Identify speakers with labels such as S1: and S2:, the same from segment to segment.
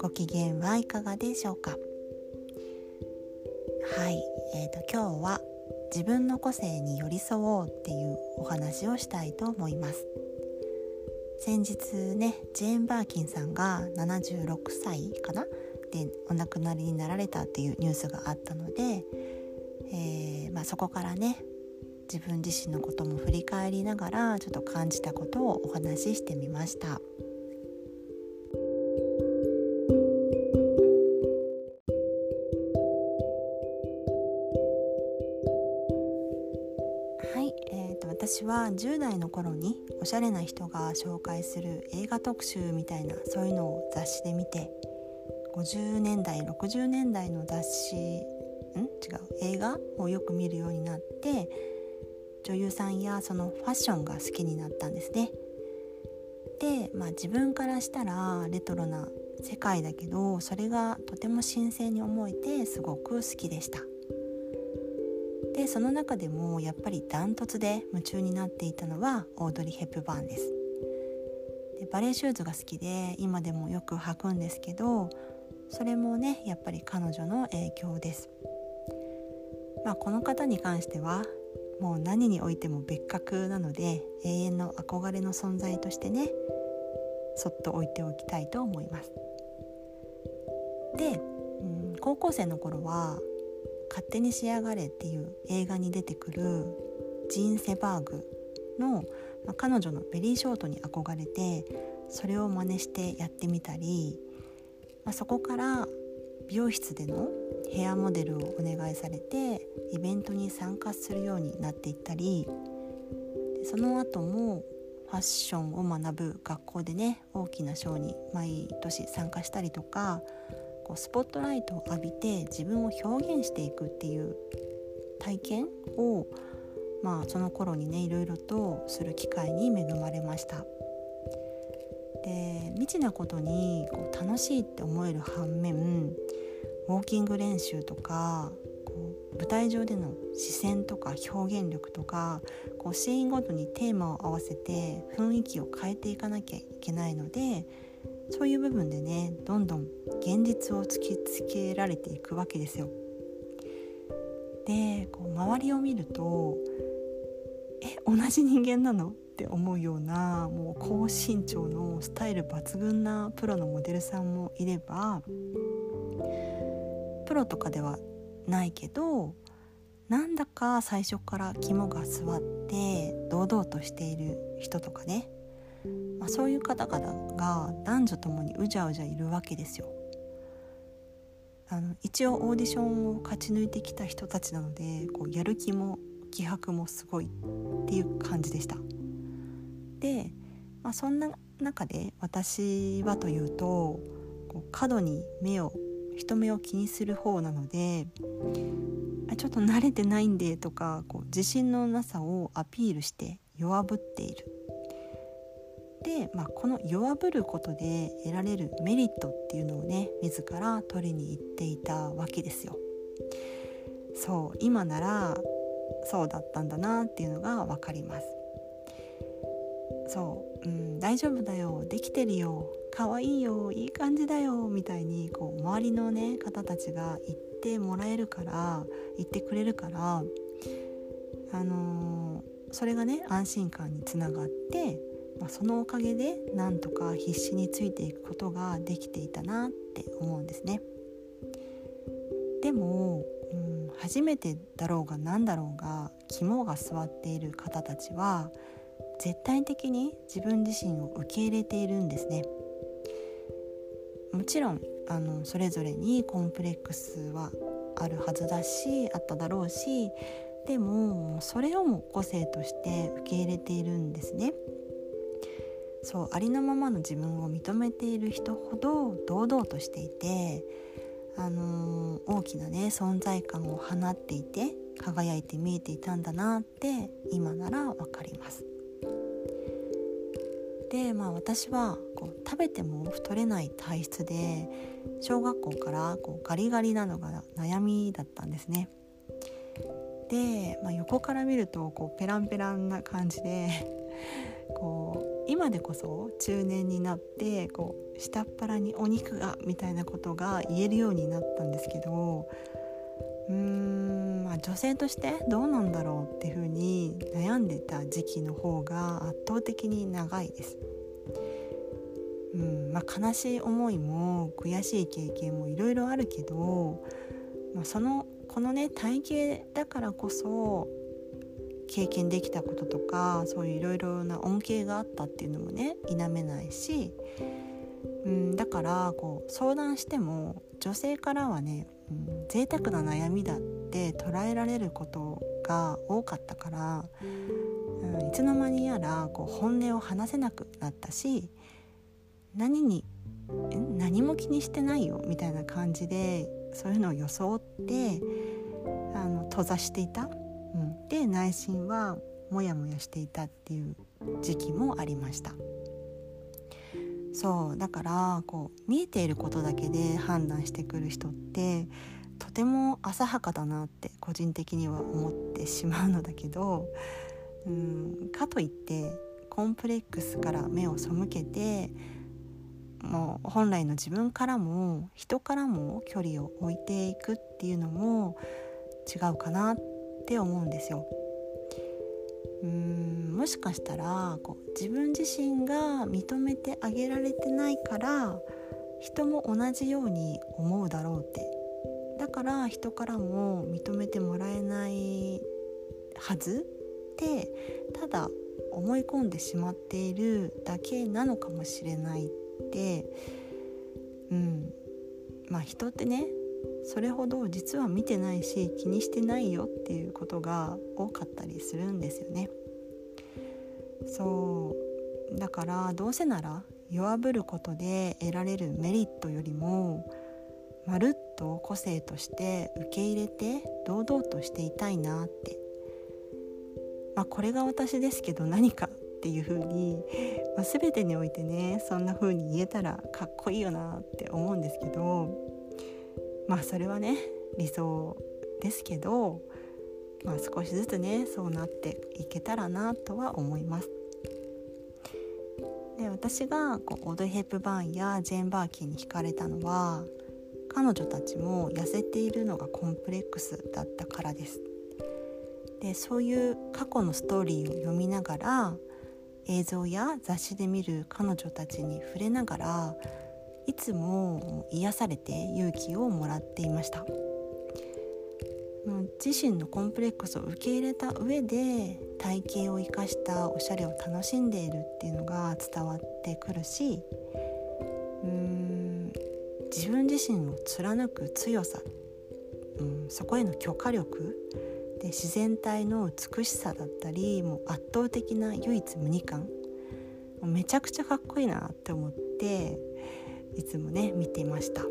S1: ご機嫌はいかがでしょうか？はい、えーと、今日は自分の個性に寄り添おうっていうお話をしたいと思います。先日ねジェーン・バーキンさんが76歳かな？でお亡くなりになられたっていうニュースがあったので、えー、まあ、そこからね自分自身のことも振り返りながらちょっと感じたことをお話ししてみました。私は10代の頃におしゃれな人が紹介する映画特集みたいなそういうのを雑誌で見て50年代60年代の雑誌ん？違う？映画をよく見るようになって女優さんやそのファッションが好きになったんですね。で、まあ、自分からしたらレトロな世界だけどそれがとても新鮮に思えてすごく好きでした。でその中でもやっぱりダントツで夢中になっていたのはオードリー・ヘップバーンです。でバレエシューズが好きで今でもよく履くんですけどそれもねやっぱり彼女の影響です。まあこの方に関してはもう何においても別格なので永遠の憧れの存在としてねそっと置いておきたいと思います。で、うん、高校生の頃は勝手に仕上がれ」っていう映画に出てくるジーン・セバーグの、まあ、彼女のベリーショートに憧れてそれを真似してやってみたり、まあ、そこから美容室でのヘアモデルをお願いされてイベントに参加するようになっていったりその後もファッションを学ぶ学校でね大きなショーに毎年参加したりとかこうスポットライトを浴びて自分を表現していくっていう体験をまあその頃にねいろいろとする機会に恵まれました。で未知なことにこう楽しいって思える反面ウォーキング練習とかこう舞台上での視線とか表現力とかこうシーンごとにテーマを合わせて雰囲気を変えていかなきゃいけないのでそういう部分でねどんどん現実を突きつけられていくわけですよ。でこう周りを見ると「え同じ人間なの?」って思うようなもう高身長のスタイル抜群なプロのモデルさんもいればプロとかではないけどなんだか最初から肝が据わって堂々としている人とかねまあ、そういう方々が男女ともにうじゃうじゃいるわけですよ。あの一応オーディションを勝ち抜いてきた人たちなのでこうやる気も気迫もすごいっていう感じでした。で、まあ、そんな中で私はというとこう過度に目を人目を気にする方なのであちょっと慣れてないんでとかこう自信のなさをアピールして弱ぶっているで、まあ、この弱ぶることで得られるメリットっていうのをね自ら取りに行っていたわけですよ。そう今ならそうだったんだなっていうのが分かります。そう、うん、大丈夫だよできてるよ可愛いよいい感じだよみたいにこう周りのね方たちが言ってもらえるから言ってくれるからあのー、それがね安心感につながってまあ、そのおかげでなんとか必死についていくことができていたなって思うんですね。でも、うん、初めてだろうが何だろうが肝が据わっている方たちは絶対的に自分自身を受け入れているんですね。もちろんあのそれぞれにコンプレックスはあるはずだしあっただろうしでもそれをも個性として受け入れているんですね。そうありのままの自分を認めている人ほど堂々としていて、あのー、大きなね存在感を放っていて輝いて見えていたんだなって今なら分かります。でまあ私はこう食べても太れない体質で小学校からこうガリガリなのが悩みだったんですね。で、まあ、横から見るとこうペランペランな感じでこう今でこそ中年になってこう下っ腹にお肉がみたいなことが言えるようになったんですけどうーん、まあ、女性としてどうなんだろうっていうふうに悩んでた時期の方が圧倒的に長いです。うんまあ、悲しい思いも悔しい経験もいろいろあるけど、まあ、そのこのね体型だからこそ経験できたこととかそういういろいろな恩恵があったっていうのもね否めないし、うん、だからこう相談しても女性からはね、うん、贅沢な悩みだって捉えられることが多かったから、うん、いつの間にやらこう本音を話せなくなったし何に何も気にしてないよみたいな感じでそういうのを装ってあの閉ざしていた。うん、で内心はモヤモヤしていたっていう時期もありました。そうだからこう見えていることだけで判断してくる人ってとても浅はかだなって個人的には思ってしまうのだけどうんかといってコンプレックスから目を背けてもう本来の自分からも人からも距離を置いていくっていうのも違うかなってって思うんですよ。うーんもしかしたらこう自分自身が認めてあげられてないから人も同じように思うだろうって。だから人からも認めてもらえないはずってただ思い込んでしまっているだけなのかもしれないって。うん。まあ人ってねそれほど実は見てないし気にしてないよっていうことが多かったりするんですよね。そうだからどうせなら弱ぶることで得られるメリットよりもまるっと個性として受け入れて堂々としていたいなって、まあ、これが私ですけど何かっていう風に、まあ、全てにおいてねそんな風に言えたらかっこいいよなって思うんですけどまあそれはね理想ですけど、まあ、少しずつねそうなっていけたらなとは思います。で私がこうオドヘップバーンやジェーン・バーキンに惹かれたのは彼女たちも痩せているのがコンプレックスだったからです。でそういう過去のストーリーを読みながら映像や雑誌で見る彼女たちに触れながらいつも癒されて勇気をもらっていました。自身のコンプレックスを受け入れた上で体型を生かしたおしゃれを楽しんでいるっていうのが伝わってくるしうーん自分自身を貫く強さ、うん、そこへの許可力で自然体の美しさだったりもう圧倒的な唯一無二感めちゃくちゃかっこいいなって思っていつもね見ていました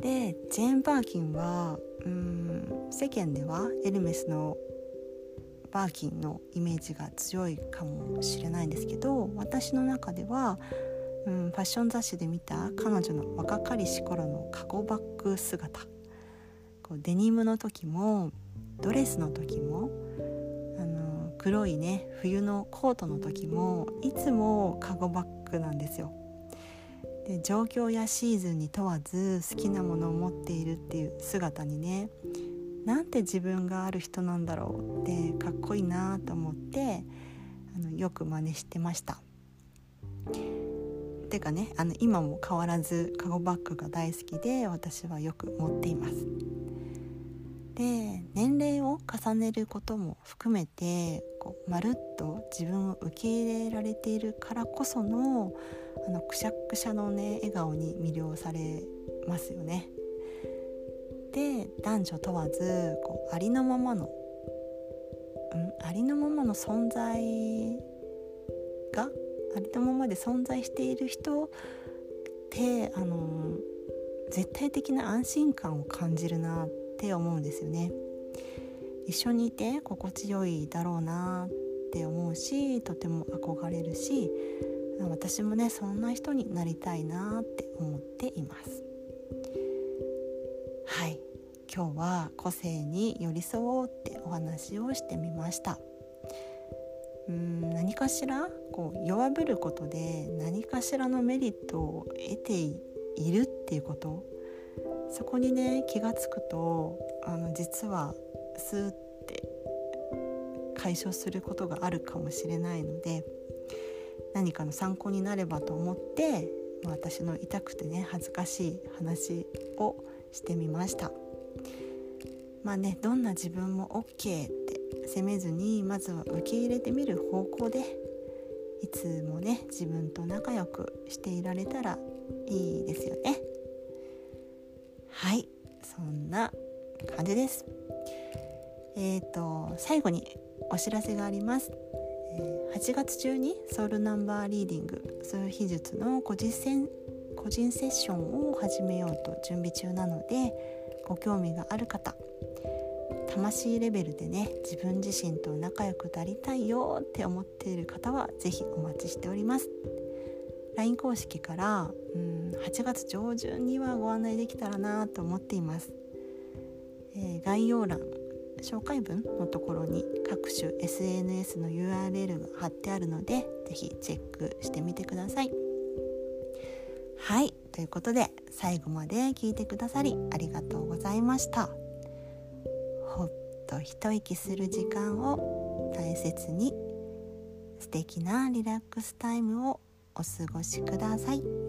S1: でジェーン・バーキンはうん世間ではエルメスのバーキンのイメージが強いかもしれないんですけど私の中では、うん、ファッション雑誌で見た彼女の若かりし頃のカゴバッグ姿こうデニムの時もドレスの時もあの黒いね冬のコートの時もいつもカゴバッグなんですよ。で状況やシーズンに問わず好きなものを持っているっていう姿にねなんて自分がある人なんだろうってかっこいいなと思ってあのよく真似してました。てかねあの今も変わらずカゴバッグが大好きで私はよく持っています。で年齢を重ねることも含めてこうまるっと自分を受け入れられているからこそのあのくしゃくしゃのね笑顔に魅了されますよね。で男女問わずこうありのままの、うん、ありのままの存在がありとままで存在している人ってあの絶対的な安心感を感じるなって思うんですよね。一緒にいて心地よいだろうなって思うしとても憧れるし私もねそんな人になりたいなって思っています。はい。今日は個性に寄り添おうってお話をしてみました。うん何かしらこう弱ぶることで何かしらのメリットを得ているっていうこと。そこにね気が付くとあの実はスーって解消することがあるかもしれないので何かの参考になればと思って、私の痛くてね恥ずかしい話をしてみました。まあねどんな自分も OK って責めずにまずは受け入れてみる方向でいつもね自分と仲良くしていられたらいいですよね。はいそんな感じです。えっ、ー、と最後にお知らせがあります。8月中にソウルナンバーリーディング数秘術の個人個人セッションを始めようと準備中なのでご興味がある方魂レベルでね自分自身と仲良くなりたいよって思っている方は是非お待ちしております。LINE 公式からうん8月上旬にはご案内できたらなと思っています、えー、概要欄紹介文のところに各種 SNS の URL が貼ってあるので是非チェックしてみてください。はいということで最後まで聞いてくださりありがとうございました。ほっと一息する時間を大切に素敵なリラックスタイムをお過ごしください。